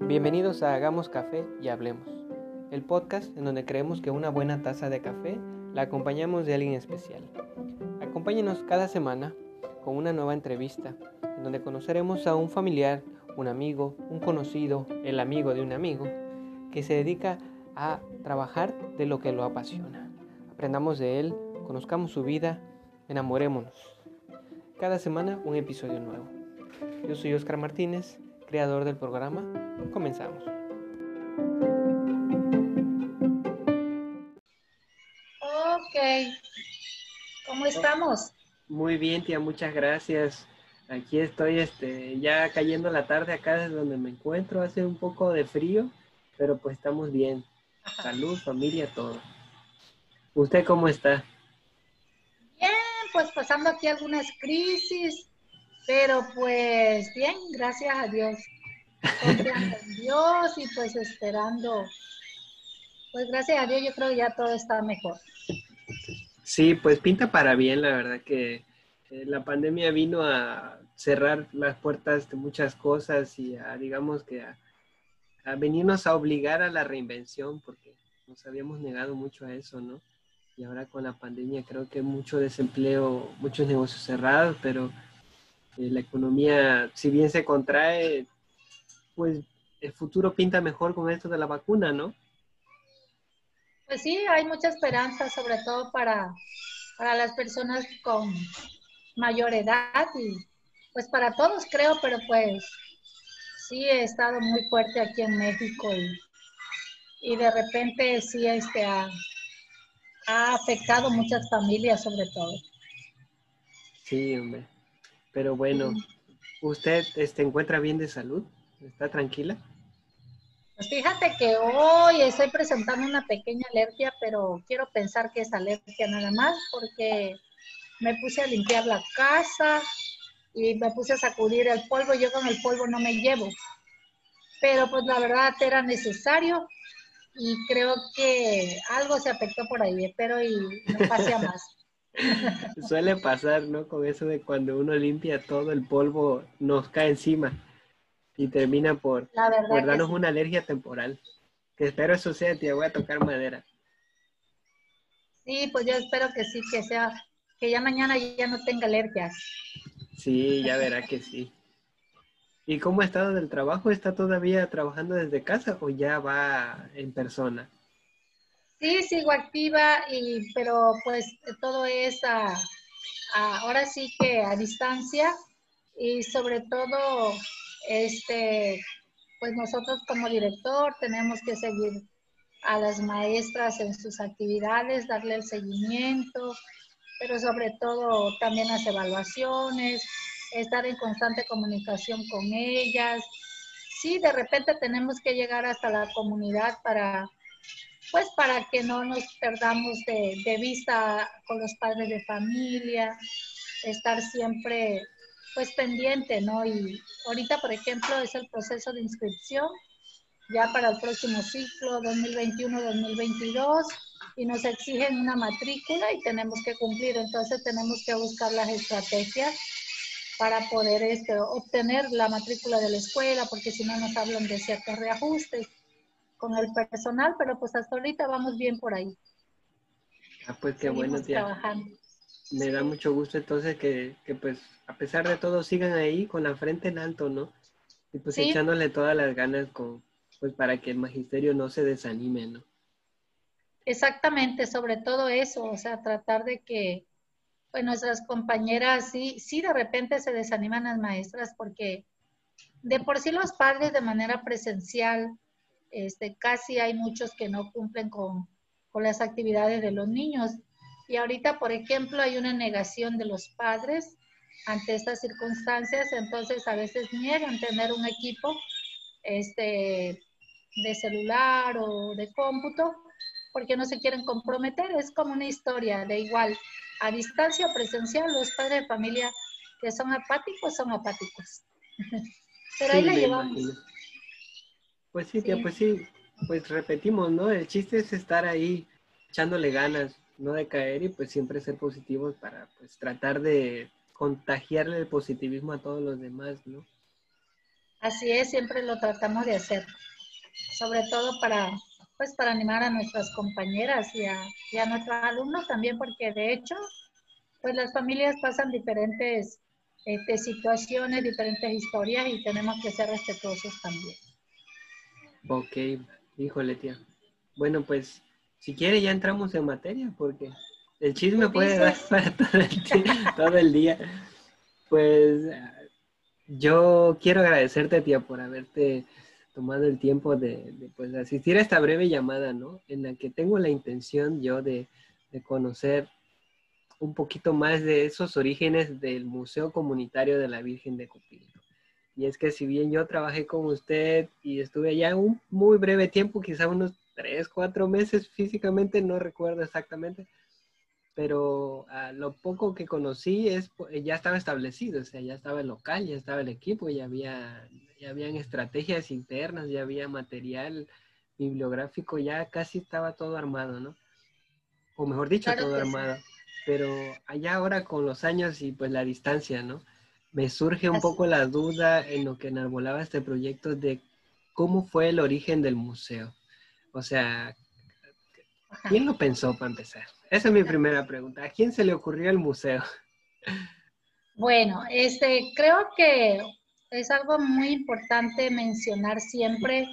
Bienvenidos a Hagamos Café y Hablemos, el podcast en donde creemos que una buena taza de café la acompañamos de alguien especial. Acompáñenos cada semana con una nueva entrevista, en donde conoceremos a un familiar, un amigo, un conocido, el amigo de un amigo, que se dedica a trabajar de lo que lo apasiona. Aprendamos de él, conozcamos su vida, enamorémonos. Cada semana un episodio nuevo. Yo soy Oscar Martínez, creador del programa. Comenzamos. Ok. ¿Cómo estamos? Muy bien, tía, muchas gracias. Aquí estoy este, ya cayendo la tarde acá desde donde me encuentro. Hace un poco de frío, pero pues estamos bien. Salud, familia, todo. ¿Usted cómo está? Pues pasando aquí algunas crisis, pero pues bien, gracias a Dios. Confiando en Dios y pues esperando. Pues gracias a Dios yo creo que ya todo está mejor. Sí, pues pinta para bien, la verdad que eh, la pandemia vino a cerrar las puertas de muchas cosas y a, digamos que a, a venirnos a obligar a la reinvención, porque nos habíamos negado mucho a eso, ¿no? Y ahora con la pandemia creo que mucho desempleo, muchos negocios cerrados, pero eh, la economía, si bien se contrae, pues el futuro pinta mejor con esto de la vacuna, ¿no? Pues sí, hay mucha esperanza, sobre todo para, para las personas con mayor edad y pues para todos creo, pero pues sí he estado muy fuerte aquí en México y, y de repente sí este, ha, ha afectado muchas familias sobre todo. Sí, hombre. Pero bueno, ¿usted se este, encuentra bien de salud? ¿Está tranquila? Pues fíjate que hoy estoy presentando una pequeña alergia, pero quiero pensar que es alergia nada más porque me puse a limpiar la casa y me puse a sacudir el polvo. Yo con el polvo no me llevo, pero pues la verdad era necesario y creo que algo se afectó por ahí, espero y no pase a más. Suele pasar, ¿no? Con eso de cuando uno limpia todo el polvo nos cae encima y termina por, darnos una alergia temporal. Que espero eso sea, tía, voy a tocar madera. Sí, pues yo espero que sí, que sea, que ya mañana ya no tenga alergias. Sí, ya verá que sí. ¿Y cómo ha estado del trabajo? ¿Está todavía trabajando desde casa o ya va en persona? Sí, sigo activa, y, pero pues todo es ahora sí que a distancia y sobre todo, este, pues nosotros como director tenemos que seguir a las maestras en sus actividades, darle el seguimiento, pero sobre todo también las evaluaciones, estar en constante comunicación con ellas. Sí, de repente tenemos que llegar hasta la comunidad para, pues para que no nos perdamos de, vista con los padres de familia, estar siempre pues pendiente, ¿no? Y ahorita, por ejemplo, es el proceso de inscripción ya para el próximo ciclo 2021-2022 y nos exigen una matrícula y tenemos que cumplir, entonces tenemos que buscar las estrategias para poder este, obtener la matrícula de la escuela, porque si no nos hablan de ciertos reajustes con el personal, pero pues hasta ahorita vamos bien por ahí. Ah, pues qué bueno, tía. Trabajando. Me da mucho gusto entonces que, que, pues a pesar de todo sigan ahí con la frente en alto, ¿no? Y pues echándole todas las ganas con, pues para que el magisterio no se desanime, ¿no? Exactamente, sobre todo eso, o sea, tratar de que pues nuestras compañeras sí, sí de repente se desaniman las maestras porque de por sí los padres de manera presencial, este, casi hay muchos que no cumplen con, con las actividades de los niños. Y ahorita, por ejemplo, hay una negación de los padres ante estas circunstancias, entonces a veces niegan tener un equipo este, de celular o de cómputo porque no se quieren comprometer. Es como una historia de igual, a distancia o presencial, los padres de familia que son apáticos son apáticos. Pero ahí la llevamos. Pues sí, pues sí, pues repetimos, ¿no? El chiste es estar ahí echándole ganas, no de caer y pues siempre ser positivos para pues tratar de contagiarle el positivismo a todos los demás, ¿no? Así es, siempre lo tratamos de hacer, sobre todo para, pues, para animar a nuestras compañeras y a, y a nuestros alumnos también, porque de hecho, pues las familias pasan diferentes este, situaciones, diferentes historias y tenemos que ser respetuosos también. Ok, híjole, tía. Bueno, pues si quiere ya entramos en materia porque el chisme puede dar para todo el, día. Pues yo quiero agradecerte, tía, por haberte tomado el tiempo de, pues, asistir a esta breve llamada, ¿no? En la que tengo la intención yo de, de conocer un poquito más de esos orígenes del Museo Comunitario de la Virgen de Cupilco. Y es que si bien yo trabajé con usted y estuve allá un muy breve tiempo, quizá unos tres, cuatro meses físicamente, no recuerdo exactamente, pero a lo poco que conocí es ya estaba establecido, o sea, ya estaba el local, ya estaba el equipo, ya había ya habían estrategias internas, ya había material bibliográfico, ya casi estaba todo armado, ¿no? O mejor dicho, todo armado pero allá ahora con los años y pues la distancia, ¿no? Me surge un poco la duda en lo que enarbolaba este proyecto de cómo fue el origen del museo. O sea, ¿quién lo pensó para empezar? Esa es mi primera pregunta. ¿A quién se le ocurrió el museo? Bueno, este, creo que es algo muy importante mencionar siempre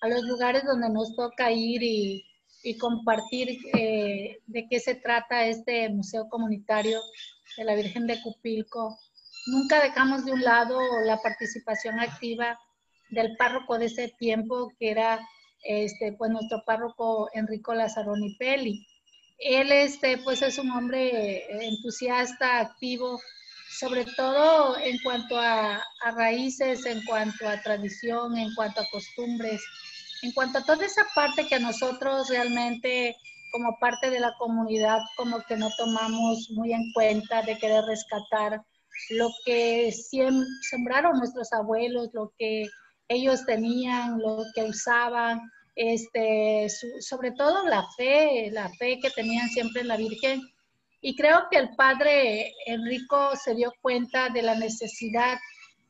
a los lugares donde nos toca ir y, compartir eh, de qué se trata este museo comunitario de la Virgen de Cupilco. Nunca dejamos de un lado la participación activa del párroco de ese tiempo, que era este, pues nuestro párroco Enrico Lazzaroni Peli. Él este, pues es un hombre entusiasta, activo, sobre todo en cuanto a, a raíces, en cuanto a tradición, en cuanto a costumbres, en cuanto a toda esa parte que nosotros realmente como parte de la comunidad como que no tomamos muy en cuenta de querer rescatar lo que sembraron nuestros abuelos, lo que ellos tenían, lo que usaban, este, sobre todo la fe, la fe que tenían siempre en la Virgen. Y creo que el padre Enrico se dio cuenta de la necesidad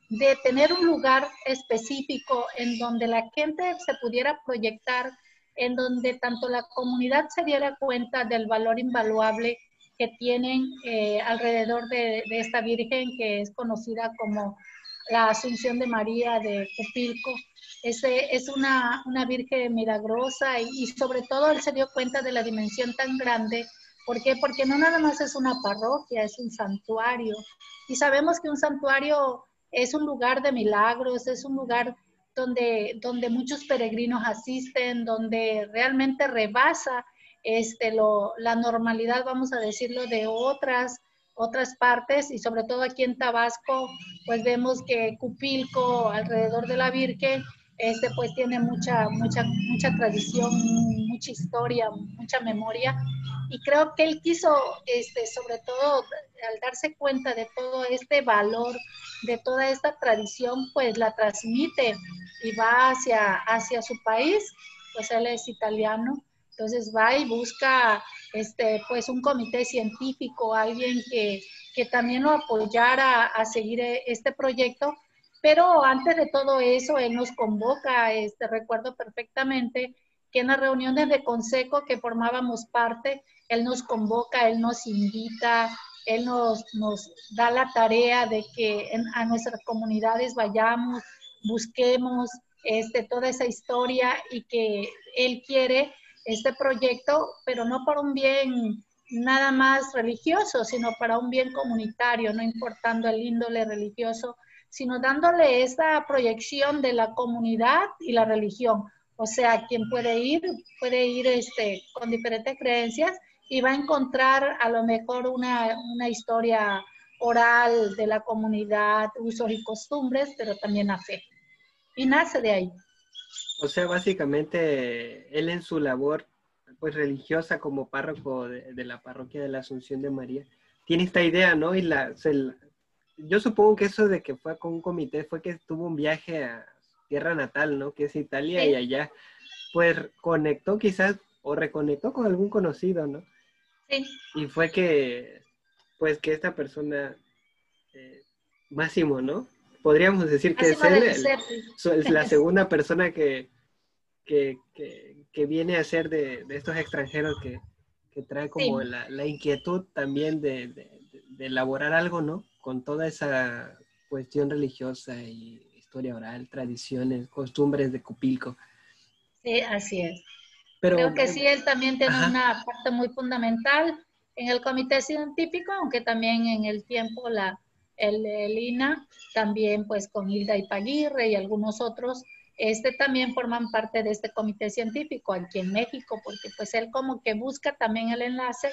de tener un lugar específico en donde la gente se pudiera proyectar, en donde tanto la comunidad se diera cuenta del valor invaluable que tienen eh, alrededor de, esta Virgen que es conocida como la Asunción de María de Cupilco. Ese, es una, una Virgen milagrosa y, y, sobre todo él se dio cuenta de la dimensión tan grande. ¿Por qué? Porque no nada más es una parroquia, es un santuario. Y sabemos que un santuario es un lugar de milagros, es un lugar donde, donde muchos peregrinos asisten, donde realmente rebasa este, lo, la normalidad, vamos a decirlo, de otras, otras partes y sobre todo aquí en Tabasco, pues vemos que Cupilco, alrededor de la Virgen, este pues tiene mucha, mucha, mucha tradición, mucha historia, mucha memoria. Y creo que él quiso, este, sobre todo al darse cuenta de todo este valor, de toda esta tradición, pues la transmite y va hacia, hacia su país, pues él es italiano, entonces va y busca este, pues un comité científico, alguien que, que también lo apoyara a seguir este proyecto pero antes de todo eso, él nos convoca, este, recuerdo perfectamente que en las reuniones de consejo que formábamos parte, él nos convoca, él nos invita, él nos, nos da la tarea de que a nuestras comunidades vayamos, busquemos este, toda esa historia y que él quiere este proyecto, pero no por un bien nada más religioso, sino para un bien comunitario, no importando el índole religioso sino dándole esa proyección de la comunidad y la religión. O sea, quien puede ir, puede ir este, con diferentes creencias y va a encontrar a lo mejor una, una historia oral de la comunidad, usos y costumbres, pero también a fe. Y nace de ahí. O sea, básicamente, él en su labor pues religiosa como párroco de, la parroquia de la Asunción de María, tiene esta idea, ¿no? Y la, se, yo supongo que eso de que fue con un comité fue que tuvo un viaje a tierra natal, ¿no? Que es Italia y allá, pues conectó quizás o reconectó con algún conocido, ¿no? Sí. Y fue que, pues que esta persona eh, Máximo, ¿no? Podríamos decir que es él, la segunda persona que, que, viene a ser de, estos extranjeros que, trae como la, inquietud también de, de, elaborar algo, ¿no? Con toda esa cuestión religiosa y historia oral, tradiciones, costumbres de Cupilco. Sí, así es. Pero, Creo que sí, él también tiene una parte muy fundamental en el comité científico, aunque también en el tiempo la, el, INA, también pues con Hilda Ipaguirre y algunos otros, este también forman parte de este comité científico aquí en México, porque pues él como que busca también el enlace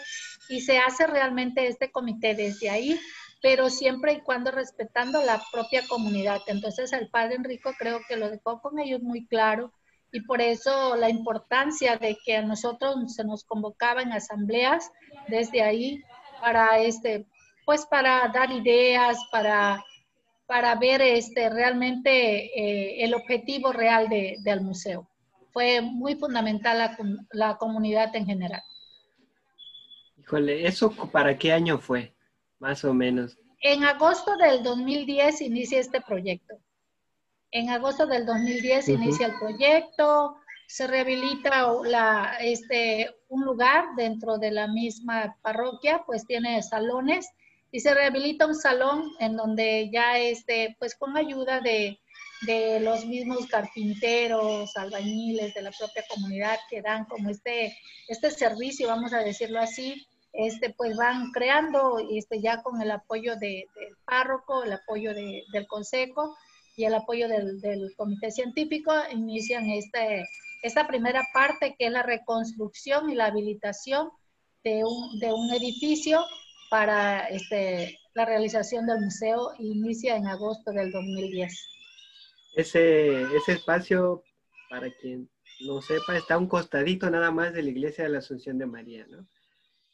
y se hace realmente este comité desde ahí, pero siempre y cuando respetando la propia comunidad. Entonces el padre Enrico creo que lo dejó con ellos muy claro y por eso la importancia de que a nosotros se nos convocaba en asambleas desde ahí para este pues para dar ideas, para, para ver este, realmente eh, el objetivo real de, del museo. Fue muy fundamental la, la comunidad en general. Híjole, ¿eso para qué año fue? Más o menos. En agosto del 2010 inicia este proyecto. En agosto del 2010 inicia el proyecto, se rehabilita la, este, un lugar dentro de la misma parroquia, pues tiene salones y se rehabilita un salón en donde ya este, pues con ayuda de, de los mismos carpinteros, albañiles de la propia comunidad que dan como este, este servicio, vamos a decirlo así, este, pues van creando este, ya con el apoyo de, del párroco, el apoyo de, del consejo, y el apoyo del, comité científico inician este, esta primera parte que es la reconstrucción y la habilitación de un, de un edificio para este, la realización del museo inicia en agosto del 2010. Ese, ese espacio, para quien no sepa, está un costadito nada más de la iglesia de la Asunción de María, ¿no?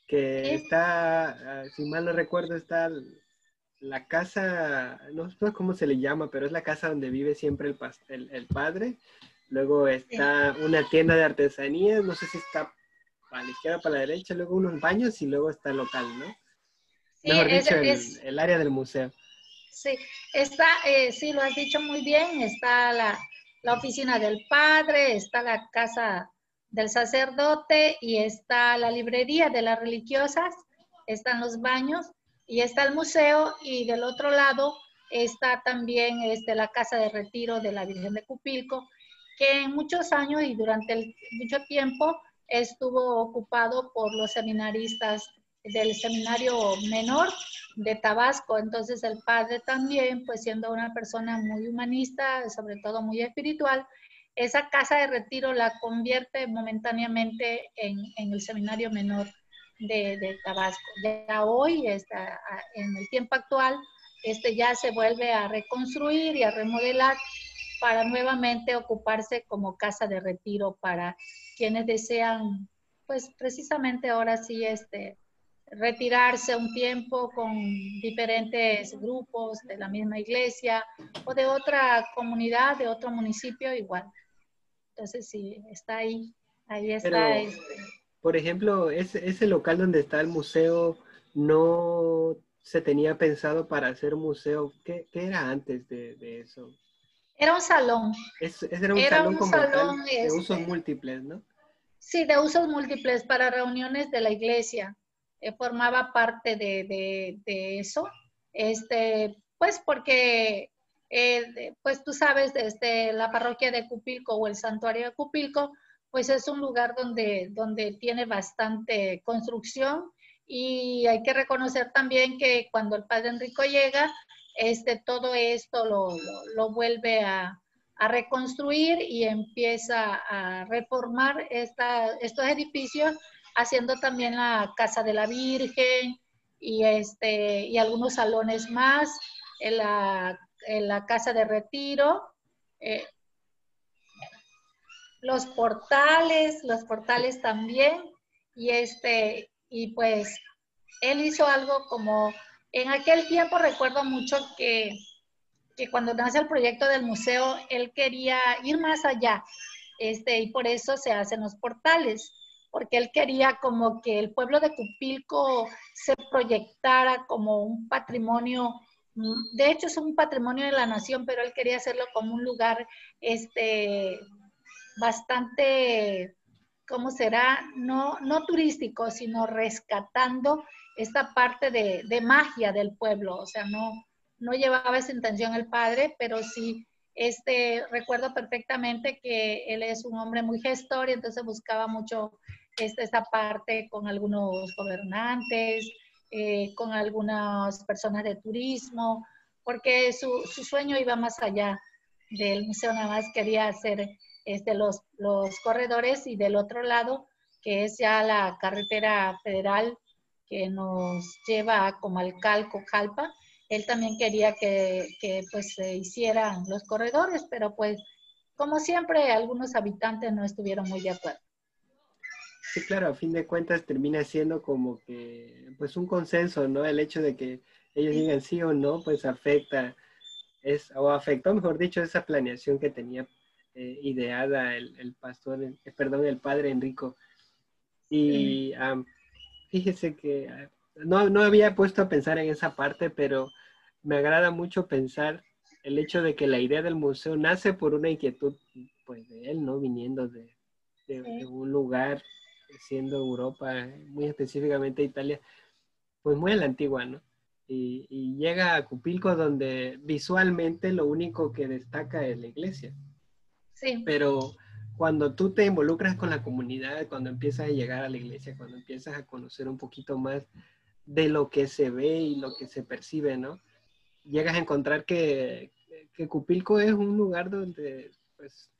Que está, ah, si mal no recuerdo, está la casa, no sé cómo se le llama, pero es la casa donde vive siempre el, el, padre. Luego está una tienda de artesanías, no sé si está para la izquierda o para la derecha, luego unos baños y luego está el local, ¿no? Sí, Mejor dicho, el, área del museo. Sí, está, eh, sí, lo has dicho muy bien, está la, la oficina del padre, está la casa del sacerdote y está la librería de las religiosas, están los baños y está el museo y del otro lado está también este, la casa de retiro de la Virgen de Cupilco, que en muchos años y durante mucho tiempo estuvo ocupado por los seminaristas del seminario menor de Tabasco. Entonces el padre también, pues siendo una persona muy humanista, sobre todo muy espiritual, esa casa de retiro la convierte momentáneamente en, el seminario menor de, Tabasco. Ya hoy, en el tiempo actual, este ya se vuelve a reconstruir y a remodelar para nuevamente ocuparse como casa de retiro para quienes desean, pues precisamente ahora sí, este, retirarse un tiempo con diferentes grupos de la misma iglesia o de otra comunidad, de otro municipio igual. Entonces sí, está ahí, ahí está. este, por ejemplo, ese, ese local donde está el museo no se tenía pensado para hacer museo. ¿Qué, qué era antes de, de, eso? Era un salón. Es, era un salón, como tal, de este, usos múltiples, ¿no? Sí, de usos múltiples para reuniones de la iglesia. Eh, formaba parte de, de, de, eso. Este, pues porque, eh, pues tú sabes, desde la parroquia de Cupilco o el santuario de Cupilco, pues es un lugar donde, donde tiene bastante construcción y hay que reconocer también que cuando el padre Enrico llega, este, todo esto lo, lo, vuelve a, a, reconstruir y empieza a reformar esta, estos edificios, haciendo también la Casa de la Virgen y, este, y algunos salones más en la, en la Casa de Retiro. Eh, los portales, los portales también, y este, y pues él hizo algo como, en aquel tiempo recuerdo mucho que, que cuando nace el proyecto del museo, él quería ir más allá, este, y por eso se hacen los portales, porque él quería como que el pueblo de Cupilco se proyectara como un patrimonio de hecho es un patrimonio de la nación, pero él quería hacerlo como un lugar este, bastante, ¿cómo será? No, no turístico, sino rescatando esta parte de, de magia del pueblo. O sea, no, no llevaba esa intención el padre, pero sí este, recuerdo perfectamente que él es un hombre muy gestor y entonces buscaba mucho este, esta parte con algunos gobernantes, eh, con algunas personas de turismo, porque su, su, sueño iba más allá del museo, nada más quería hacer este, los, los corredores y del otro lado, que es ya la carretera federal que nos lleva a Comalcalco, Jalpa, él también quería que, pues se hicieran los corredores, pero pues como siempre algunos habitantes no estuvieron muy de acuerdo. Sí, claro, a fin de cuentas termina siendo como que pues un consenso, ¿no? El hecho de que ellos digan sí o no, pues afecta, es, o afectó, mejor dicho, esa planeación que tenía eh, ideada el, pastor, eh, perdón, el padre Enrico. Y fíjese que ah, no, no había puesto a pensar en esa parte, pero me agrada mucho pensar el hecho de que la idea del museo nace por una inquietud pues de él, ¿no? Viniendo de, un lugar, siendo Europa, muy específicamente Italia, pues muy a la antigua, ¿no? Y, llega a Cupilco donde visualmente lo único que destaca es la iglesia. Sí. Pero cuando tú te involucras con la comunidad, cuando empiezas a llegar a la iglesia, cuando empiezas a conocer un poquito más de lo que se ve y lo que se percibe, ¿no? Llegas a encontrar que, que Cupilco es un lugar donde pues,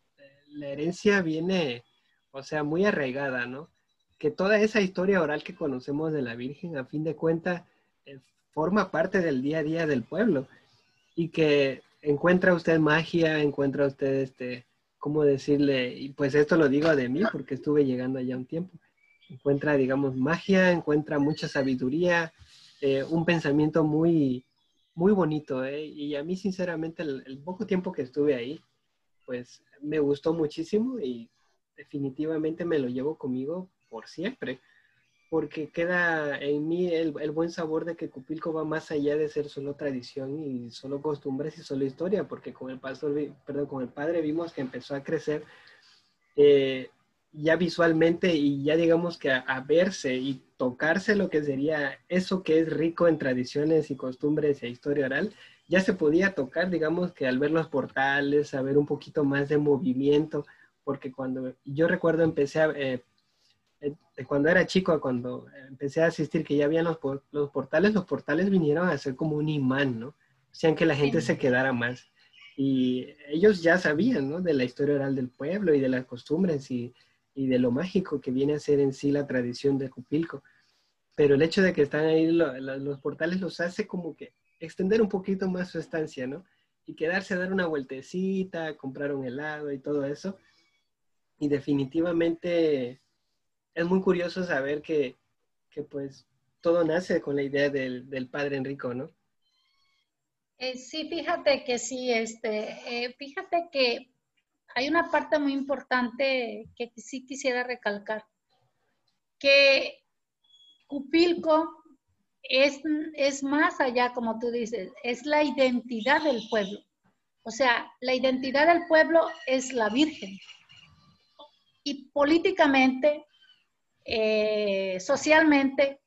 la herencia viene, o sea, muy arraigada, ¿no? Que toda esa historia oral que conocemos de la Virgen, a fin de cuentas, eh, forma parte del día a día del pueblo y que encuentra usted magia, encuentra usted, este, ¿cómo decirle? Y pues esto lo digo de mí porque estuve llegando allá un tiempo encuentra, digamos, magia, encuentra mucha sabiduría, eh, un pensamiento muy, muy bonito. ¿eh? Y a mí, sinceramente, el, poco tiempo que estuve ahí, pues me gustó muchísimo y definitivamente me lo llevo conmigo por siempre, porque queda en mí el, el, buen sabor de que Cupilco va más allá de ser solo tradición y solo costumbres y solo historia, porque con el pastor, perdón, con el padre vimos que empezó a crecer eh, ya visualmente y ya digamos que a, verse y tocarse lo que sería eso que es rico en tradiciones y costumbres e historia oral, ya se podía tocar, digamos que al ver los portales, a ver un poquito más de movimiento, porque cuando yo recuerdo empecé a, eh, eh, cuando era chico, cuando empecé a asistir que ya habían los, los portales, los portales vinieron a ser como un imán, ¿no? Hacían que la gente se quedara más. Y ellos ya sabían, ¿no? De la historia oral del pueblo y de las costumbres y y de lo mágico que viene a ser en sí la tradición de Cupilco. Pero el hecho de que están ahí los portales los hace como que extender un poquito más su estancia, ¿no? Y quedarse a dar una vueltecita, comprar un helado y todo eso. Y definitivamente es muy curioso saber que, que pues todo nace con la idea del, del padre Enrico, ¿no? Eh, sí, fíjate que sí, este, eh, fíjate que hay una parte muy importante que sí quisiera recalcar, que Cupilco es, es más allá, como tú dices, es la identidad del pueblo. O sea, la identidad del pueblo es la Virgen. Y políticamente, eh, socialmente,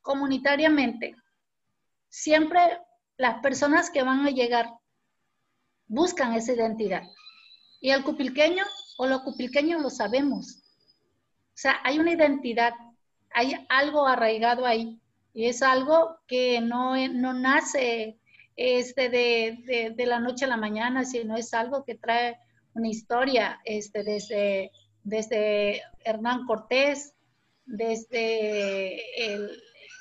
comunitariamente, siempre las personas que van a llegar buscan esa identidad. Y el cupilqueño o los cupilqueños lo sabemos. O sea, hay una identidad, hay algo arraigado ahí. Y es algo que no, no nace este, de, de, la noche a la mañana, sino es algo que trae una historia este, desde, desde Hernán Cortés, desde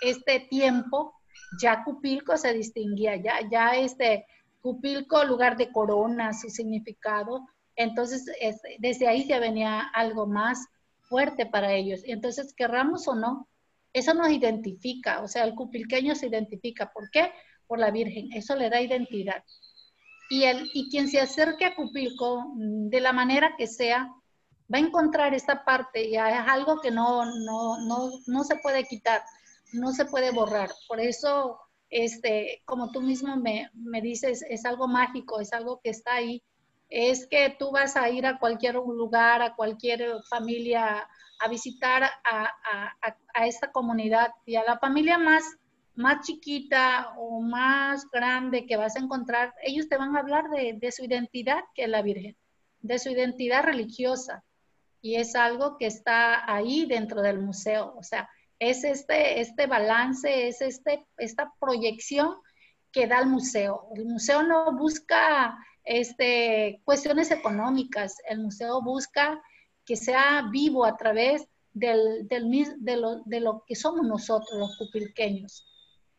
este tiempo, ya Cupilco se distinguía, ya, ya este Cupilco, lugar de corona, su significado, entonces, desde ahí ya venía algo más fuerte para ellos. Entonces, querramos o no, eso nos identifica, o sea, el cupilqueño se identifica. ¿Por qué? Por la Virgen, eso le da identidad. Y, el, y quien se acerque a Cupilco, mm, de la manera que sea, va a encontrar esta parte y es algo que no, no, no, no se puede quitar, no se puede borrar. Por eso este, como tú mismo me, me dices, es algo mágico, es algo que está ahí. Es que tú vas a ir a cualquier lugar, a cualquier familia, a visitar a, a, a, esta comunidad y a la familia más, más chiquita o más grande que vas a encontrar, ellos te van a hablar de, de su identidad, que es la Virgen, de su identidad religiosa. Y es algo que está ahí dentro del museo. O sea, es este, este balance, es este, esta proyección que da el museo. El museo no busca este, cuestiones económicas, el museo busca que sea vivo a través del, del, de, lo, de, lo, que somos nosotros los cupilqueños.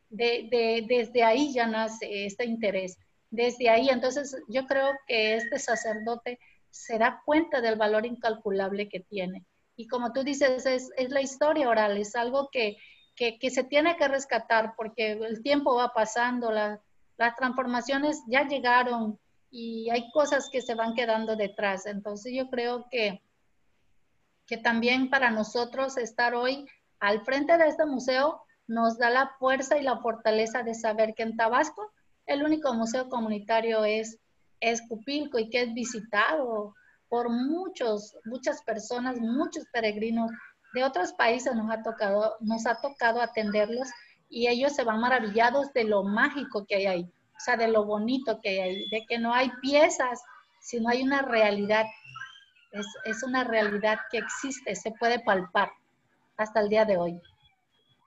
De, de, desde ahí ya nace este interés. Desde ahí, entonces yo creo que este sacerdote se da cuenta del valor incalculable que tiene. Y como tú dices, es, la historia oral, es algo que, que, que, se tiene que rescatar porque el tiempo va pasando, la, las transformaciones ya llegaron y hay cosas que se van quedando detrás. Entonces yo creo que, que también para nosotros estar hoy al frente de este museo nos da la fuerza y la fortaleza de saber que en Tabasco el único museo comunitario es, es Cupilco y que es visitado por muchos, muchas personas, muchos peregrinos de otros países nos ha tocado, nos ha tocado atenderlos y ellos se van maravillados de lo mágico que hay ahí, o sea, de lo bonito que hay ahí, de que no hay piezas, sino hay una realidad. Es, es una realidad que existe, se puede palpar hasta el día de hoy.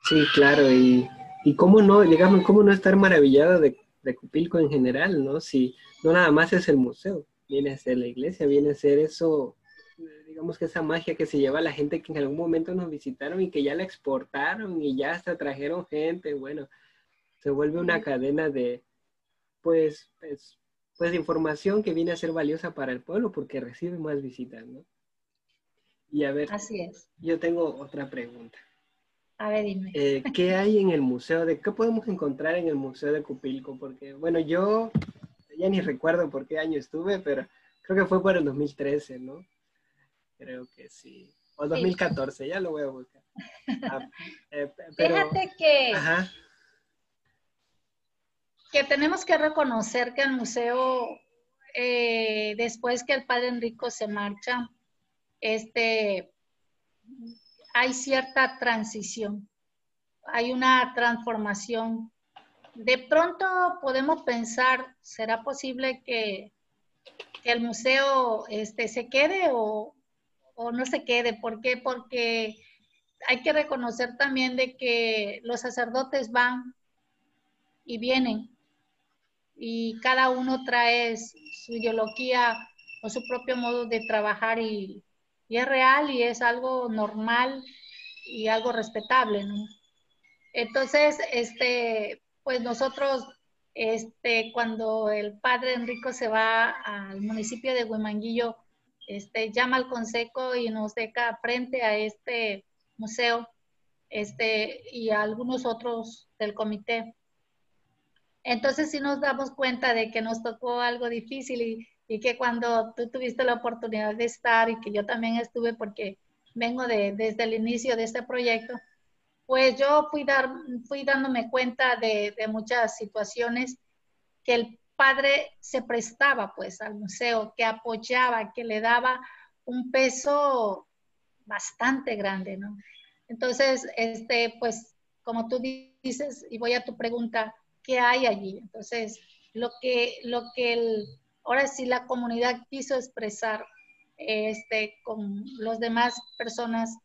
Sí, claro, y, y cómo no, digamos, cómo no estar maravillado de, de Cupilco en general, ¿no? Si no nada más es el museo, viene a ser la iglesia, viene a ser eso, digamos que esa magia que se lleva a la gente que en algún momento nos visitaron y que ya la exportaron y ya hasta trajeron gente, bueno, se vuelve una cadena de, pues, pues, pues información que viene a ser valiosa para el pueblo porque recibe más visitas, ¿no? Y a ver, Así es. yo tengo otra pregunta. A ver, dime. Eh, ¿Qué hay en el museo? de ¿Qué podemos encontrar en el museo de Cupilco? Porque, bueno, yo ya ni recuerdo por qué año estuve, pero creo que fue por el 2013, ¿no? Creo que sí. O 2014, sí. ya lo voy a buscar. Ah, eh, pero, Fíjate que, ajá. que tenemos que reconocer que el museo, eh, después que el padre Enrico se marcha, este, hay cierta transición, hay una transformación de pronto podemos pensar, ¿será posible que, el museo este, se quede o, no se quede? ¿Por qué? Porque hay que reconocer también de que los sacerdotes van y vienen y cada uno trae su ideología o su propio modo de trabajar y, es real y es algo normal y algo respetable. Entonces, este, pues nosotros, este, cuando el padre Enrico se va al municipio de Huimanguillo, este, llama al consejo y nos deja frente a este museo este, y a algunos otros del comité. Entonces sí nos damos cuenta de que nos tocó algo difícil y, y, que cuando tú tuviste la oportunidad de estar y que yo también estuve porque vengo de, desde el inicio de este proyecto, pues yo fui, dar, fui dándome cuenta de, muchas situaciones que el padre se prestaba pues al museo, que apoyaba, que le daba un peso bastante grande, ¿no? Entonces, este, pues, como tú dices, y voy a tu pregunta, ¿qué hay allí? Entonces, lo que, lo que el, ahora sí la comunidad quiso expresar este, con los demás personas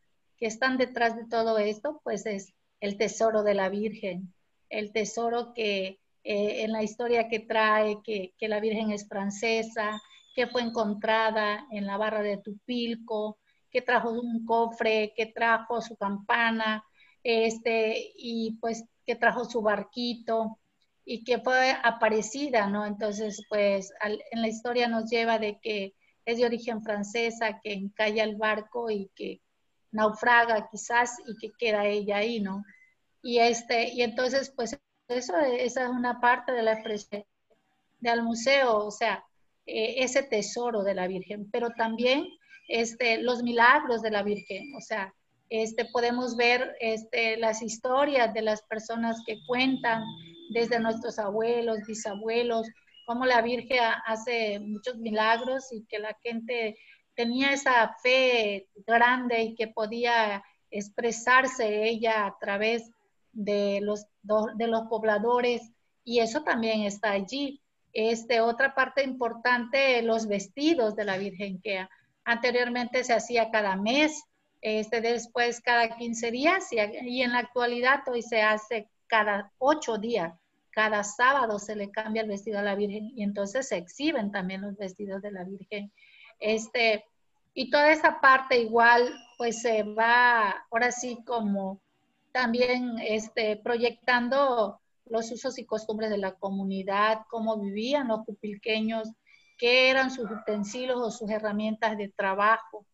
que están detrás de todo esto, pues es el tesoro de la Virgen, el tesoro que eh, en la historia que trae, que, que, la Virgen es francesa, que fue encontrada en la barra de Tupilco, que trajo un cofre, que trajo su campana, este, y pues que trajo su barquito y que fue aparecida, ¿no? Entonces, pues en la historia nos lleva de que es de origen francesa, que encalla el barco y que naufraga quizás y que queda ella ahí, ¿no? Y, este, y entonces, pues eso, esa es una parte de la del museo, o sea, eh, ese tesoro de la Virgen, pero también este, los milagros de la Virgen, o sea, este, podemos ver este, las historias de las personas que cuentan desde nuestros abuelos, bisabuelos, cómo la Virgen hace muchos milagros y que la gente tenía esa fe grande y que podía expresarse ella a través de los, de los pobladores y eso también está allí. Este, otra parte importante, los vestidos de la Virgen que anteriormente se hacía cada mes, este, después cada 15 días y, en la actualidad hoy se hace cada ocho días. Cada sábado se le cambia el vestido a la Virgen y entonces se exhiben también los vestidos de la Virgen. Este, y toda esa parte igual, pues se va ahora sí como también este, proyectando los usos y costumbres de la comunidad, cómo vivían los pupilqueños, qué eran sus utensilios o sus herramientas de trabajo.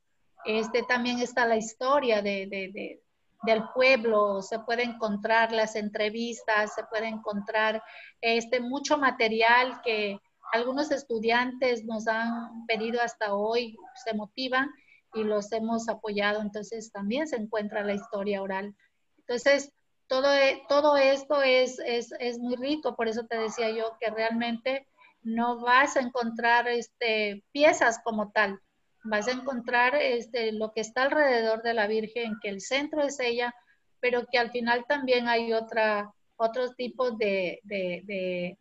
Este, también está la historia de, de, del pueblo, se puede encontrar las entrevistas, se puede encontrar este, mucho material que algunos estudiantes nos han pedido hasta hoy, se motivan y los hemos apoyado, entonces también se encuentra la historia oral. Entonces, todo, e, todo esto es, es, es, muy rico, por eso te decía yo que realmente no vas a encontrar este, piezas como tal, vas a encontrar este, lo que está alrededor de la Virgen, que el centro es ella, pero que al final también hay otra, otros tipos de, de, de,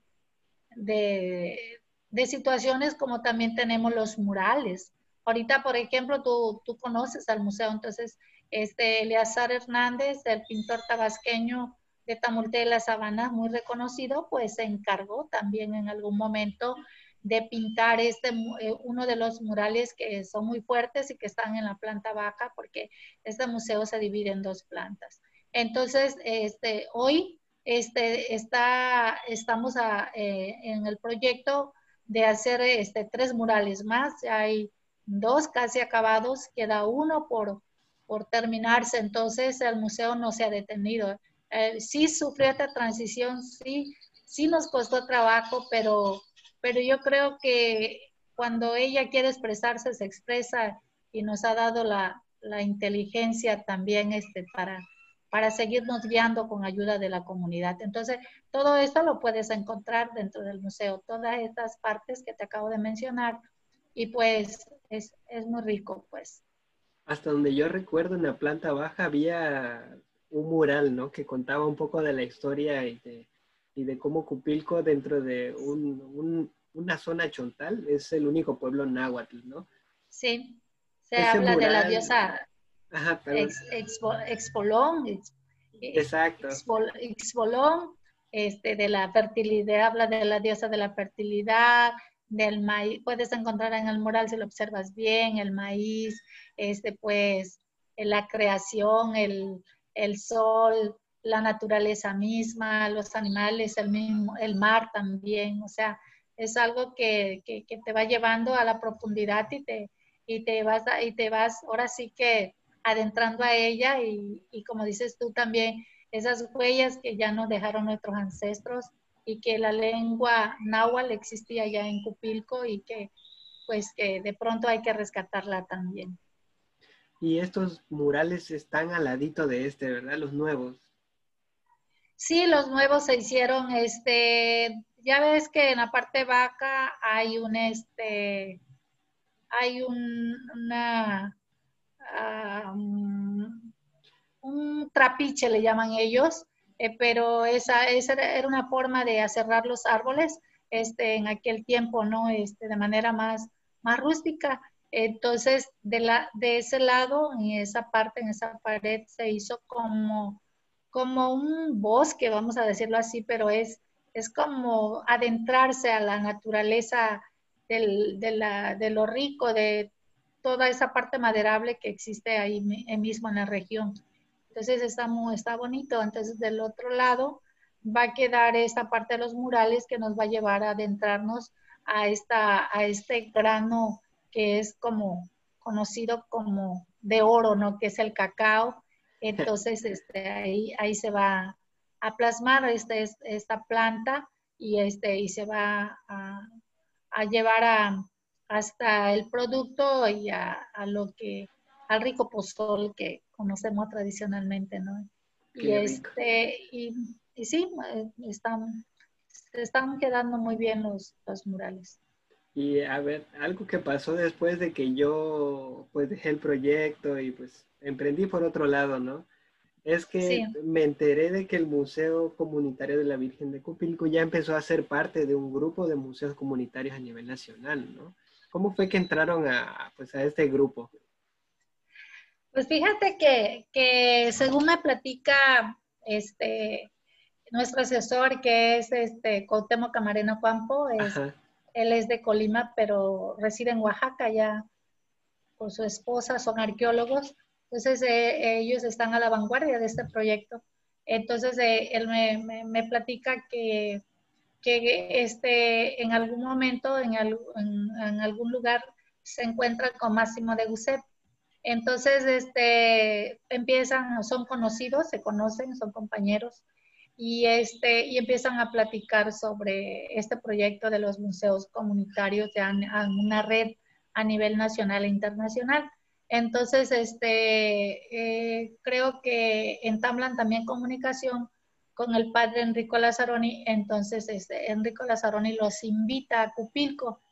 de, situaciones como también tenemos los murales. Ahorita, por ejemplo, tú, tú conoces al museo, entonces, este Eleazar Hernández, el pintor tabasqueño de Tamulte de la Sabana, muy reconocido, pues se encargó también en algún momento de pintar este, eh, uno de los murales que son muy fuertes y que están en la planta baja, porque este museo se divide en dos plantas. Entonces, este, hoy este, está, estamos eh, en el proyecto de hacer este, tres murales más. Hay dos casi acabados, queda uno por, por terminarse, entonces el museo no se ha detenido. Eh, sí sufrió esta transición, sí, sí nos costó trabajo, pero pero yo creo que cuando ella quiere expresarse, se expresa y nos ha dado la, la inteligencia también este, para, para seguirnos guiando con ayuda de la comunidad. Entonces, todo esto lo puedes encontrar dentro del museo, todas estas partes que te acabo de mencionar, y pues es, es muy rico, pues. Hasta donde yo recuerdo, en la planta baja había un mural, ¿no? Que contaba un poco de la historia y de, y de cómo Cupilco dentro de un, una zona chontal es el único pueblo náhuatl, ¿no? Sí, se habla de la diosa Ajá, Expolón, Exacto. Expolón, este, de la fertilidad, habla de la diosa de la fertilidad, del maíz, puedes encontrar en el mural si lo observas bien, el maíz, este, pues, la creación, el, el sol, la naturaleza misma, los animales, el mismo, el mar también, o sea, es algo que, que, te va llevando a la profundidad y te, y te vas, y te vas ahora sí que adentrando a ella y, y, como dices tú también, esas huellas que ya nos dejaron nuestros ancestros y que la lengua náhuatl existía ya en Cupilco y que pues que de pronto hay que rescatarla también. Y estos murales están al ladito de este, ¿verdad? Los nuevos. Sí, los nuevos se hicieron este ya ves que en la parte baja hay un este hay un una un trapiche le llaman ellos eh, pero esa, esa, era una forma de aserrar los árboles este en aquel tiempo no este de manera más más rústica. Entonces de la de ese lado en esa parte en esa pared se hizo como como un bosque vamos a decirlo así pero es es como adentrarse a la naturaleza de, lo rico, de toda esa parte maderable que existe ahí mismo en la región. Entonces está, muy, está bonito. Entonces del otro lado va a quedar esta parte de los murales que nos va a llevar a adentrarnos a, esta, a este grano que es como conocido como de oro, ¿no? Que es el cacao. Entonces, este, ahí, ahí se va a plasmar este, esta planta y, este, y se va a llevar a, hasta el producto y a, a, lo que, al rico pozol que conocemos tradicionalmente, ¿no? Y, este, y, y sí, eh, están, están quedando muy bien los, los murales. Y a ver, algo que pasó después de que yo pues dejé el proyecto y pues emprendí por otro lado, ¿no? Es que me enteré de que el Museo Comunitario de la Virgen de Cupilco ya empezó a ser parte de un grupo de museos comunitarios a nivel nacional, ¿no? ¿Cómo fue que entraron a, pues, a este grupo? Pues fíjate que, que según me platica este, nuestro asesor, que es este Camarena Camarena Campo, él es de Colima, pero reside en Oaxaca ya con su esposa, son arqueólogos. Entonces, eh, ellos están a la vanguardia de este proyecto. Entonces, eh, él me, me, platica que, que, este, en algún momento, en, en, algún lugar, se encuentra con Máximo de Guset. Entonces, este, empiezan, son conocidos, se conocen, son compañeros, y, este, y empiezan a platicar sobre este proyecto de los museos comunitarios de una red a nivel nacional e internacional. Entonces, este, eh, creo que entablan también comunicación con el padre Enrico Lazzaroni. Entonces, este, Enrico Lazzaroni los invita a Cupilco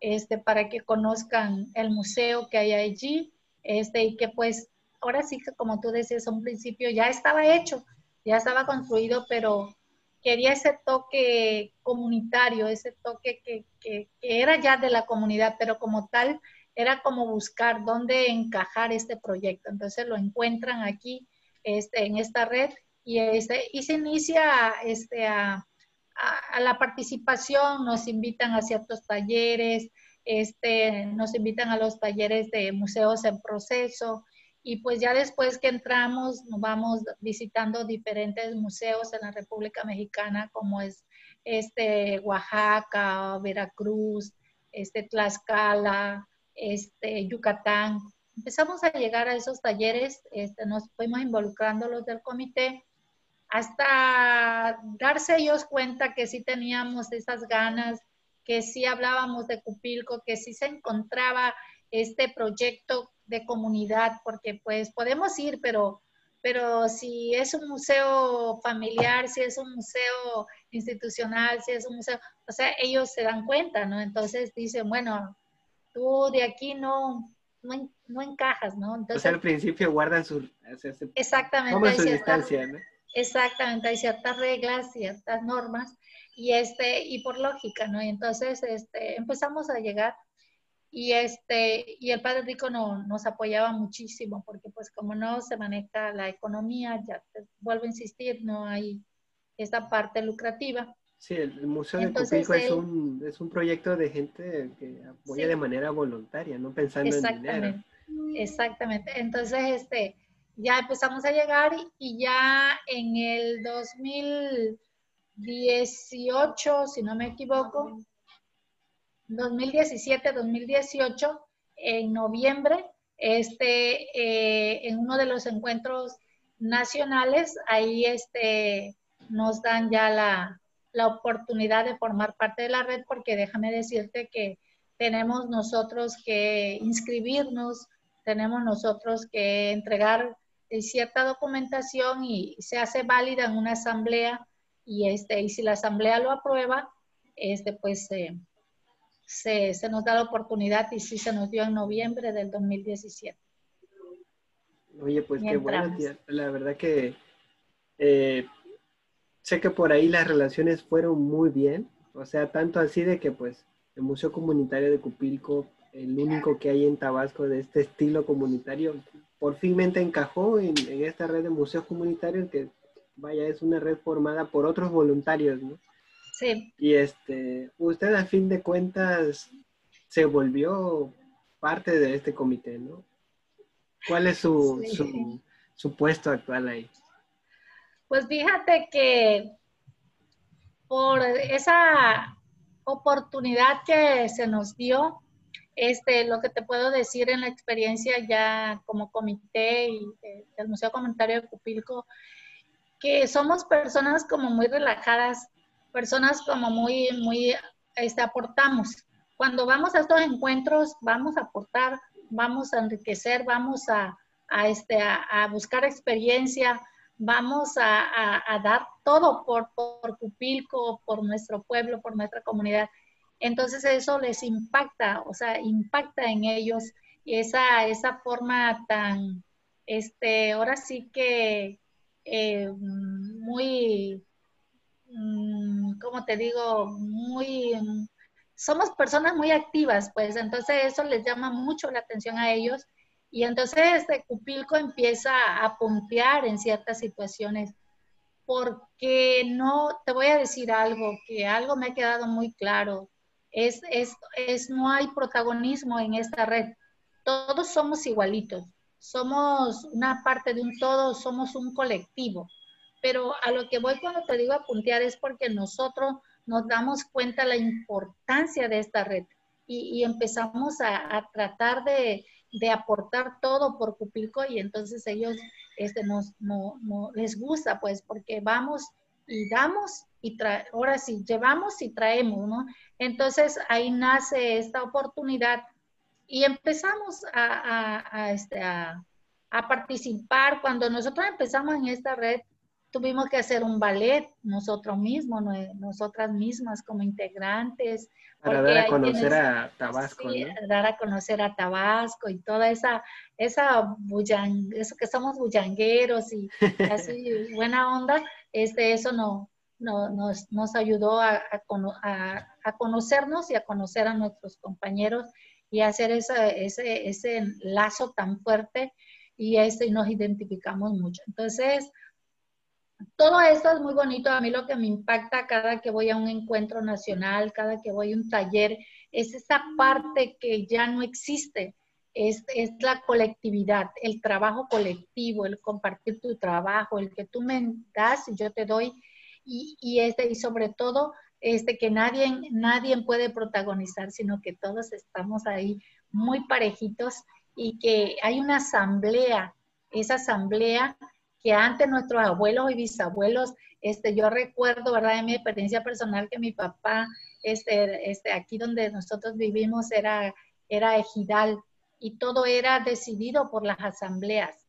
este, para que conozcan el museo que hay allí este, y que pues ahora sí que como tú decías, un principio ya estaba hecho, ya estaba construido, pero quería ese toque comunitario, ese toque que, que, que era ya de la comunidad, pero como tal era como buscar dónde encajar este proyecto. Entonces lo encuentran aquí este, en esta red y, este, y se inicia este, a, la participación, nos invitan a ciertos talleres, este, nos invitan a los talleres de museos en proceso y pues ya después que entramos nos vamos visitando diferentes museos en la República Mexicana como es este Oaxaca, Veracruz, este Tlaxcala, este, Yucatán. Empezamos a llegar a esos talleres, este, nos fuimos involucrando los del comité, hasta darse ellos cuenta que sí teníamos esas ganas, que sí hablábamos de Cupilco, que sí se encontraba este proyecto de comunidad, porque pues podemos ir, pero, pero si es un museo familiar, si es un museo institucional, si es un museo, o sea, ellos se dan cuenta, ¿no? Entonces dicen, bueno, tú de aquí no, no, encajas, ¿no? Entonces, o sea, al principio guardan su... exactamente. su distancia, ¿no? Exactamente, hay ciertas reglas, ciertas normas, y este, y por lógica, ¿no? Y entonces este, empezamos a llegar y este, y el padre rico no, nos apoyaba muchísimo, porque pues como no se maneja la economía, ya te vuelvo a insistir, no hay esta parte lucrativa. Sí, el Museo de Cupilco es, un, es un proyecto de gente que apoya de manera voluntaria, no pensando en dinero. Exactamente. Entonces, este, ya empezamos a llegar y, ya en el 2018, si no me equivoco, 2017, 2018, en noviembre, este, eh, en uno de los encuentros nacionales, ahí este, nos dan ya la, la oportunidad de formar parte de la red porque déjame decirte que tenemos nosotros que inscribirnos, tenemos nosotros que entregar cierta documentación y se hace válida en una asamblea y, este, y si la asamblea lo aprueba, este, pues se, se, nos da la oportunidad y sí se nos dio en noviembre del 2017. Oye, pues qué bueno, La verdad que eh, sé que por ahí las relaciones fueron muy bien, o sea, tanto así de que pues el Museo Comunitario de Cupilco, el único que hay en Tabasco de este estilo comunitario, por finmente encajó en, esta red de museos comunitarios que, vaya, es una red formada por otros voluntarios, ¿no? Sí. Y este, usted a fin de cuentas se volvió parte de este comité, ¿no? ¿Cuál es su, su, su puesto actual ahí? Pues fíjate que por esa oportunidad que se nos dio, este, lo que te puedo decir en la experiencia ya como comité y del Museo Comunitario de Cupilco, que somos personas como muy relajadas, personas como muy, muy, este, aportamos. Cuando vamos a estos encuentros, vamos a aportar, vamos a enriquecer, vamos a, a este, a buscar experiencia, vamos a, dar todo por, por Cupilco, por nuestro pueblo, por nuestra comunidad. Entonces eso les impacta, o sea, impacta en ellos esa, esa forma tan, este, ahora sí que eh, muy, mm, ¿cómo te digo? Muy, somos personas muy activas, pues entonces eso les llama mucho la atención a ellos y entonces este Cupilco empieza a puntear en ciertas situaciones porque no, te voy a decir algo, que algo me ha quedado muy claro, es, es, es no hay protagonismo en esta red, todos somos igualitos, somos una parte de un todo, somos un colectivo, pero a lo que voy cuando te digo a puntear es porque nosotros nos damos cuenta la importancia de esta red y, empezamos a tratar de, de aportar todo por Cupilco y entonces ellos este, nos, no, no, les gusta, pues, porque vamos y damos y ahora sí, llevamos y traemos, ¿no? Entonces ahí nace esta oportunidad y empezamos a, a, este, a, a participar. Cuando nosotros empezamos en esta red, tuvimos que hacer un ballet nosotros mismos, nosotras mismas como integrantes. Para dar a conocer a Tabasco. Sí, dar a conocer a Tabasco y toda esa, esa eso que somos bullangueros y así buena onda, este, eso no, no nos, ayudó a, conocernos y a conocer a nuestros compañeros y hacer ese, ese, ese lazo tan fuerte y, y nos identificamos mucho. Entonces, todo esto es muy bonito. A mí lo que me impacta cada que voy a un encuentro nacional, cada que voy a un taller, es esa parte que ya no existe. Es la colectividad, el trabajo colectivo, el compartir tu trabajo, el que tú me das y yo te doy. Y, y, este, y sobre todo, este, que nadie, nadie puede protagonizar, sino que todos estamos ahí muy parejitos y que hay una asamblea, esa asamblea que antes nuestros abuelos y bisabuelos, este, yo recuerdo, ¿verdad? En mi experiencia personal que mi papá, este, este, aquí donde nosotros vivimos era, era ejidal y todo era decidido por las asambleas.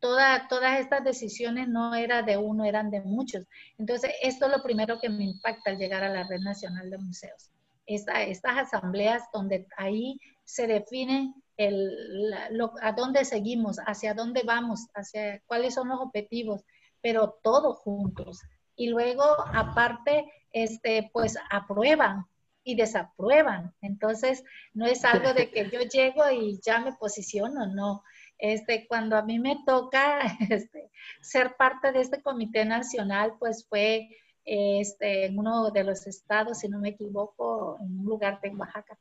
Toda, todas estas decisiones no eran de uno, eran de muchos. Entonces, esto es lo primero que me impacta al llegar a la Red Nacional de Museos. estas asambleas donde ahí se definen el, a dónde seguimos, hacia dónde vamos, hacia cuáles son los objetivos, pero todos juntos. Y luego, aparte, este, pues aprueban y desaprueban. Entonces, no es algo de que yo llego y ya me posiciono, no. Este, cuando a mí me toca este, ser parte de este comité nacional, pues fue este, en uno de los estados, si no me equivoco, en un lugar de Oaxaca.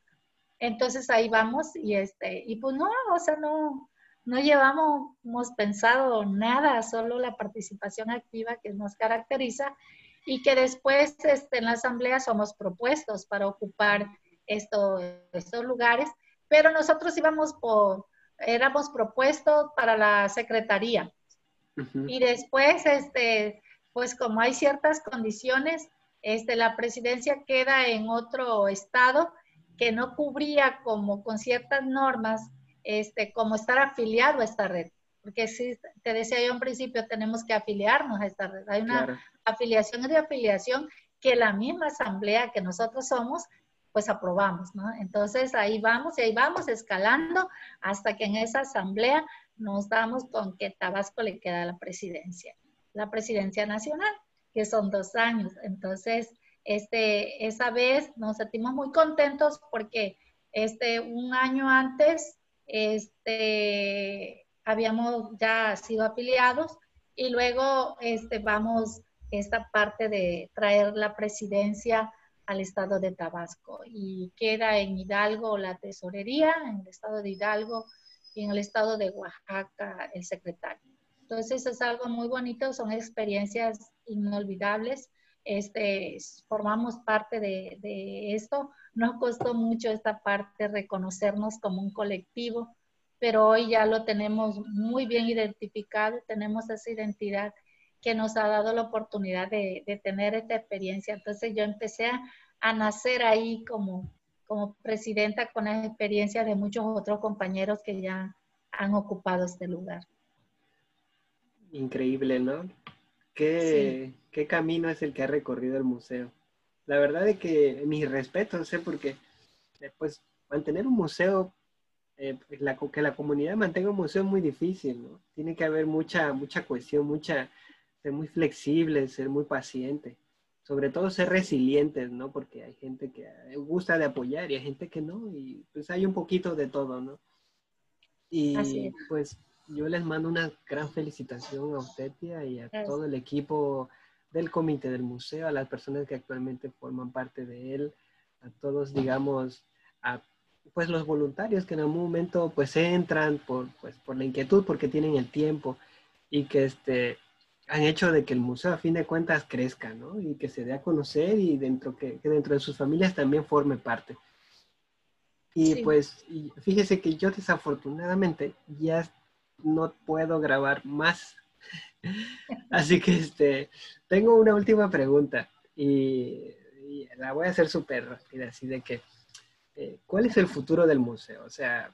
Entonces ahí vamos y este, y pues no, o sea, no, no llevamos pensado nada, solo la participación activa que nos caracteriza y que después este, en la asamblea somos propuestos para ocupar estos lugares, pero nosotros íbamos por, éramos propuestos para la secretaría. Y después, este, pues como hay ciertas condiciones, este, la presidencia queda en otro estado que no cubría como con ciertas normas, este, como estar afiliado a esta red. Porque si te decía yo en principio, tenemos que afiliarnos a esta red. Hay una afiliación y de afiliación que la misma asamblea que nosotros somos, pues aprobamos, ¿no? Entonces ahí vamos y ahí vamos escalando hasta que en esa asamblea nos damos con que Tabasco le queda la presidencia, la presidencia nacional, que son dos años. Entonces, este, esa vez nos sentimos muy contentos porque este, un año antes este, habíamos ya sido afiliados y luego este, vamos esta parte de traer la presidencia al estado de Tabasco y queda en Hidalgo la tesorería, en el estado de Hidalgo y en el estado de Oaxaca el secretario. Entonces es algo muy bonito, son experiencias inolvidables este, formamos parte de, de, esto. Nos costó mucho esta parte reconocernos como un colectivo, pero hoy ya lo tenemos muy bien identificado, tenemos esa identidad que nos ha dado la oportunidad de, de tener esta experiencia. Entonces yo empecé a, a, nacer ahí como, como presidenta con la experiencia de muchos otros compañeros que ya han ocupado este lugar. Increíble, ¿no? qué, qué camino es el que ha recorrido el museo. La verdad es que mis respetos, sé, porque pues mantener un museo, eh, la, que la comunidad mantenga un museo es muy difícil, ¿no? Tiene que haber mucha, mucha cohesión, mucha, ser muy flexible, ser muy paciente. Sobre todo ser resilientes, ¿no? Porque hay gente que gusta de apoyar y hay gente que no, y pues hay un poquito de todo, ¿no? Y pues yo les mando una gran felicitación a usted y a todo el equipo del comité del museo, a las personas que actualmente forman parte de él, a todos, digamos, a pues los voluntarios que en algún momento pues entran por, pues, por la inquietud, porque tienen el tiempo y que este, han hecho de que el museo a fin de cuentas crezca, ¿no? Y que se dé a conocer y dentro que, que dentro de sus familias también forme parte. Y pues fíjese que yo desafortunadamente ya no puedo grabar más. Así que este, tengo una última pregunta y, la voy a hacer súper rápida, así de que, eh, ¿cuál es el futuro del museo? O sea,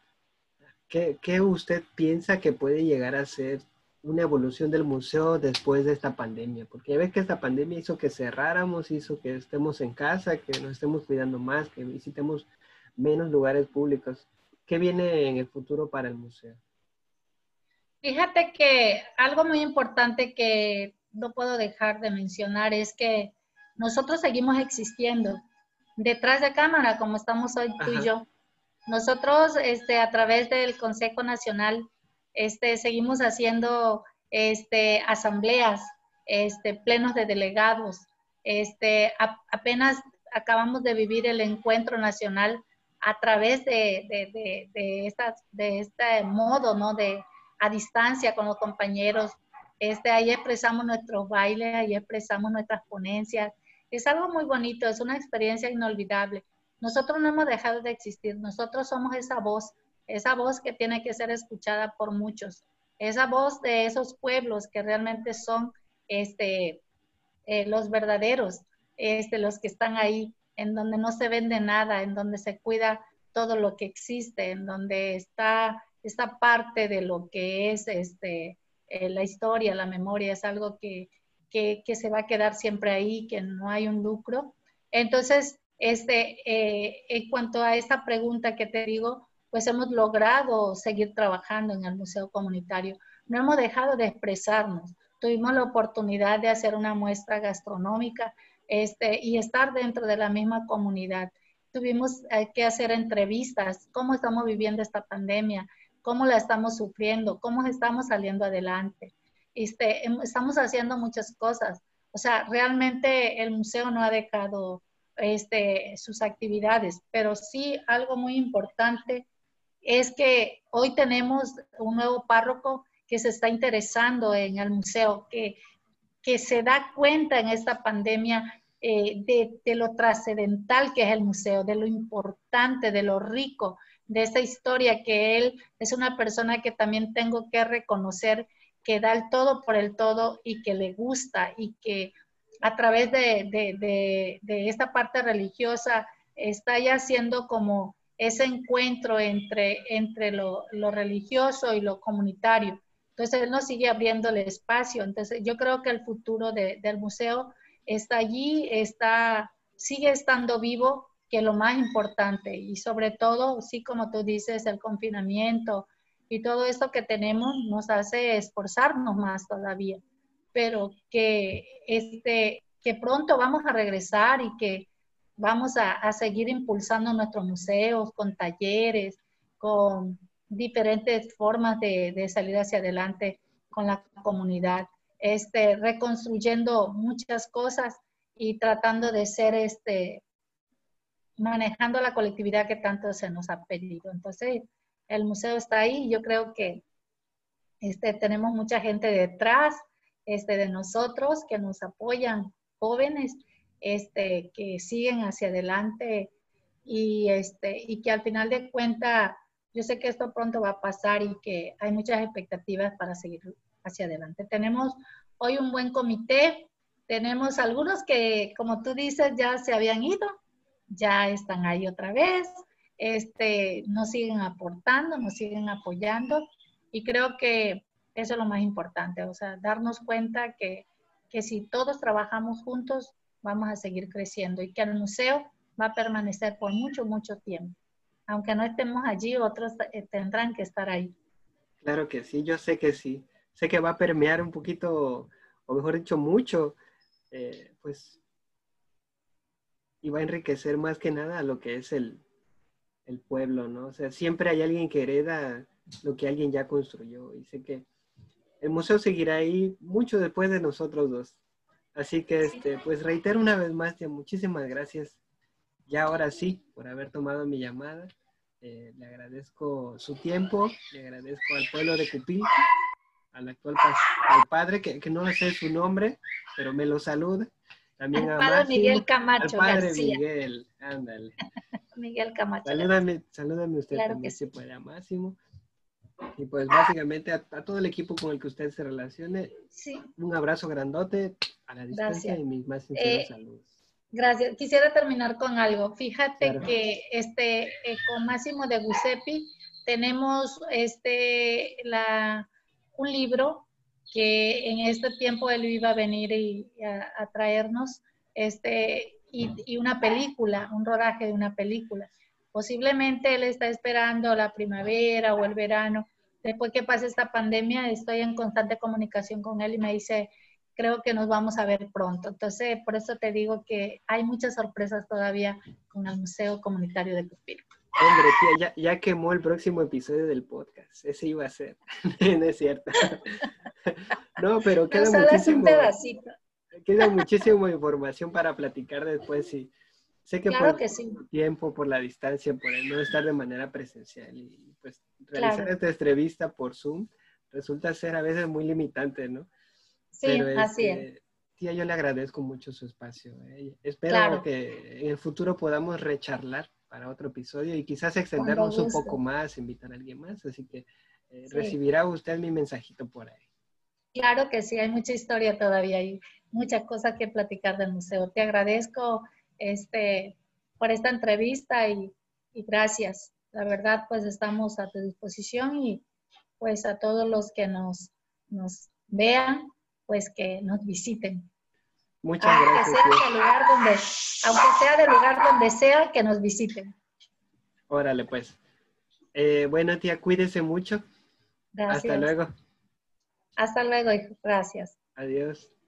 ¿qué, ¿qué, usted piensa que puede llegar a ser una evolución del museo después de esta pandemia? Porque ya ves que esta pandemia hizo que cerráramos, hizo que estemos en casa, que nos estemos cuidando más, que visitemos menos lugares públicos. ¿Qué viene en el futuro para el museo? Fíjate que algo muy importante que no puedo dejar de mencionar es que nosotros seguimos existiendo detrás de cámara, como estamos hoy tú y yo. Nosotros, este, a través del Consejo Nacional, este, seguimos haciendo este, asambleas, este, plenos de delegados. Este, apenas acabamos de vivir el encuentro nacional a través de, de, de, de este modo, ¿no? De, a distancia con los compañeros. Este, ahí expresamos nuestros bailes, ahí expresamos nuestras ponencias. Es algo muy bonito, es una experiencia inolvidable. Nosotros no hemos dejado de existir, nosotros somos esa voz, esa voz que tiene que ser escuchada por muchos, esa voz de esos pueblos que realmente son este, eh, los verdaderos, este, los que están ahí en donde no se vende nada, en donde se cuida todo lo que existe, en donde está esta parte de lo que es este, eh, la historia, la memoria, es algo que, que, se va a quedar siempre ahí, que no hay un lucro. Entonces, este, eh, en cuanto a esta pregunta que te digo, pues hemos logrado seguir trabajando en el Museo Comunitario. No hemos dejado de expresarnos. Tuvimos la oportunidad de hacer una muestra gastronómica este, y estar dentro de la misma comunidad. Tuvimos eh, que hacer entrevistas, cómo estamos viviendo esta pandemia, cómo la estamos sufriendo, cómo estamos saliendo adelante. Este, em, estamos haciendo muchas cosas. O sea, realmente el museo no ha dejado este, sus actividades, pero sí algo muy importante es que hoy tenemos un nuevo párroco que se está interesando en el museo, que que se da cuenta en esta pandemia eh, de, lo trascendental que es el museo, de lo importante, de lo rico de esta historia, que él es una persona que también tengo que reconocer que da el todo por el todo y que le gusta y que a través de, esta parte religiosa está ya haciendo como ese encuentro entre, entre lo, religioso y lo comunitario. Entonces, él nos sigue abriendo el espacio. Entonces, yo creo que el futuro del museo está allí, está, sigue estando vivo, que lo más importante. Y sobre todo, sí, como tú dices, el confinamiento y todo esto que tenemos nos hace esforzarnos más todavía. Pero que, este, que pronto vamos a regresar y que vamos a, a seguir impulsando nuestros museos con talleres, con diferentes formas de, salir hacia adelante con la comunidad, este, reconstruyendo muchas cosas y tratando de ser, este, manejando la colectividad que tanto se nos ha pedido. Entonces, el museo está ahí. Yo creo que este, tenemos mucha gente detrás este, de nosotros que nos apoyan, jóvenes este, que siguen hacia adelante y, este, y que al final de cuentas yo sé que esto pronto va a pasar y que hay muchas expectativas para seguir hacia adelante. Tenemos hoy un buen comité, tenemos algunos que, como tú dices, ya se habían ido, ya están ahí otra vez, este, nos siguen aportando, nos siguen apoyando y creo que eso es lo más importante, o sea, darnos cuenta que, que si todos trabajamos juntos, vamos a seguir creciendo y que el museo va a permanecer por mucho, mucho tiempo. Aunque no estemos allí, otros eh, tendrán que estar ahí. Claro que sí, yo sé que sí. Sé que va a permear un poquito, o mejor dicho, mucho, eh, pues, y va a enriquecer más que nada lo que es el, el pueblo, ¿no? O sea, siempre hay alguien que hereda lo que alguien ya construyó y sé que el museo seguirá ahí mucho después de nosotros dos. Así que, este, pues reitero una vez más, tía, muchísimas gracias. Ya ahora sí, por haber tomado mi llamada. Eh, le agradezco su tiempo, le agradezco al pueblo de Cupí, al actual al padre, que, que no sé su nombre, pero me lo saluda. También al padre Miguel Camacho. Al padre Miguel, ándale. Miguel Camacho. Salúdame, salúdame usted también, si puede, a Máximo. Y pues básicamente a, todo el equipo con el que usted se relacione, sí. un abrazo grandote a la distancia y mis más sinceros eh, saludos. Gracias. Quisiera terminar con algo. Fíjate que este, eh, con Máximo de Giuseppe tenemos este, la, un libro que en este tiempo él iba a venir y, a, traernos este, y, y, una película, un rodaje de una película. Posiblemente él está esperando la primavera o el verano. Después que pase esta pandemia, estoy en constante comunicación con él y me dice, creo que nos vamos a ver pronto. Entonces, por eso te digo que hay muchas sorpresas todavía con el Museo Comunitario de Cuspiro. Hombre, tía, ya, quemó el próximo episodio del podcast. Ese iba a ser. no es cierto. no, pero queda muchísimo. Queda muchísima información para platicar después y sé que por el tiempo, por la distancia, por el no estar de manera presencial y pues realizar esta entrevista por Zoom resulta ser a veces muy limitante, ¿no? Sí, así es. Este, tía, yo le agradezco mucho su espacio. ¿eh? Espero que en el futuro podamos recharlar para otro episodio y quizás extendernos un poco más, invitar a alguien más. Así que eh, recibirá usted mi mensajito por ahí. Claro que sí, hay mucha historia todavía y muchas cosas que platicar del museo. Te agradezco este, por esta entrevista y, y gracias. La verdad, pues estamos a tu disposición y pues a todos los que nos, nos vean, pues que nos visiten. Muchas gracias. Sea lugar donde, aunque sea del lugar donde sea, que nos visiten. Órale, pues. Eh, bueno, tía, cuídese mucho. Gracias. Hasta luego. Hasta luego, hijo. Gracias. Adiós.